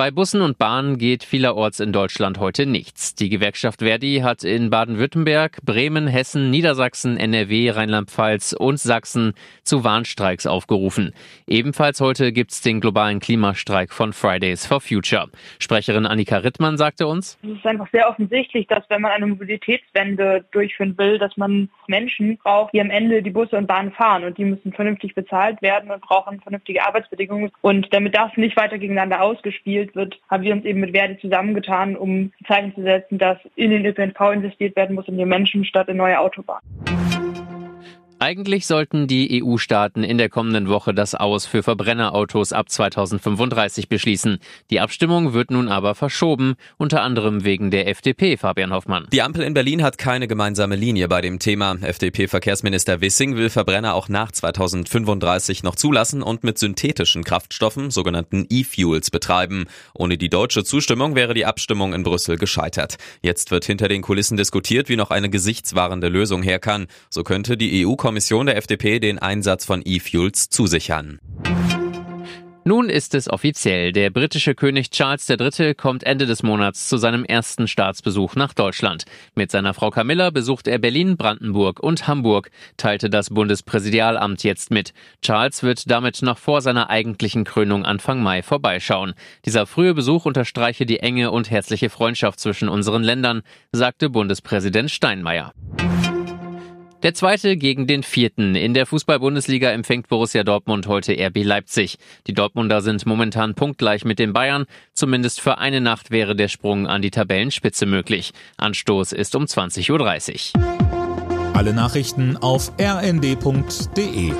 Bei Bussen und Bahnen geht vielerorts in Deutschland heute nichts. Die Gewerkschaft Verdi hat in Baden-Württemberg, Bremen, Hessen, Niedersachsen, NRW, Rheinland-Pfalz und Sachsen zu Warnstreiks aufgerufen. Ebenfalls heute gibt's den globalen Klimastreik von Fridays for Future. Sprecherin Annika Rittmann sagte uns, Es ist einfach sehr offensichtlich, dass wenn man eine Mobilitätswende durchführen will, dass man Menschen braucht, die am Ende die Busse und Bahnen fahren und die müssen vernünftig bezahlt werden und brauchen vernünftige Arbeitsbedingungen. Und damit das nicht weiter gegeneinander ausgespielt wird, haben wir uns eben mit Verdi zusammengetan, um Zeichen zu setzen, dass in den ÖPNV investiert werden muss, in die Menschen statt in neue Autobahnen. Eigentlich sollten die EU-Staaten in der kommenden Woche das Aus für Verbrennerautos ab 2035 beschließen. Die Abstimmung wird nun aber verschoben, unter anderem wegen der FDP, Fabian Hoffmann. Die Ampel in Berlin hat keine gemeinsame Linie bei dem Thema. FDP-Verkehrsminister Wissing will Verbrenner auch nach 2035 noch zulassen und mit synthetischen Kraftstoffen, sogenannten E-Fuels, betreiben. Ohne die deutsche Zustimmung wäre die Abstimmung in Brüssel gescheitert. Jetzt wird hinter den Kulissen diskutiert, wie noch eine gesichtswahrende Lösung her kann. So könnte die EU Kommission der FDP den Einsatz von E-Fuels zusichern. Nun ist es offiziell. Der britische König Charles III. kommt Ende des Monats zu seinem ersten Staatsbesuch nach Deutschland. Mit seiner Frau Camilla besucht er Berlin, Brandenburg und Hamburg, teilte das Bundespräsidialamt jetzt mit. Charles wird damit noch vor seiner eigentlichen Krönung Anfang Mai vorbeischauen. Dieser frühe Besuch unterstreiche die enge und herzliche Freundschaft zwischen unseren Ländern, sagte Bundespräsident Steinmeier. Der zweite gegen den vierten. In der Fußball-Bundesliga empfängt Borussia Dortmund heute RB Leipzig. Die Dortmunder sind momentan punktgleich mit den Bayern. Zumindest für eine Nacht wäre der Sprung an die Tabellenspitze möglich. Anstoß ist um 20.30 Uhr. Alle Nachrichten auf rnd.de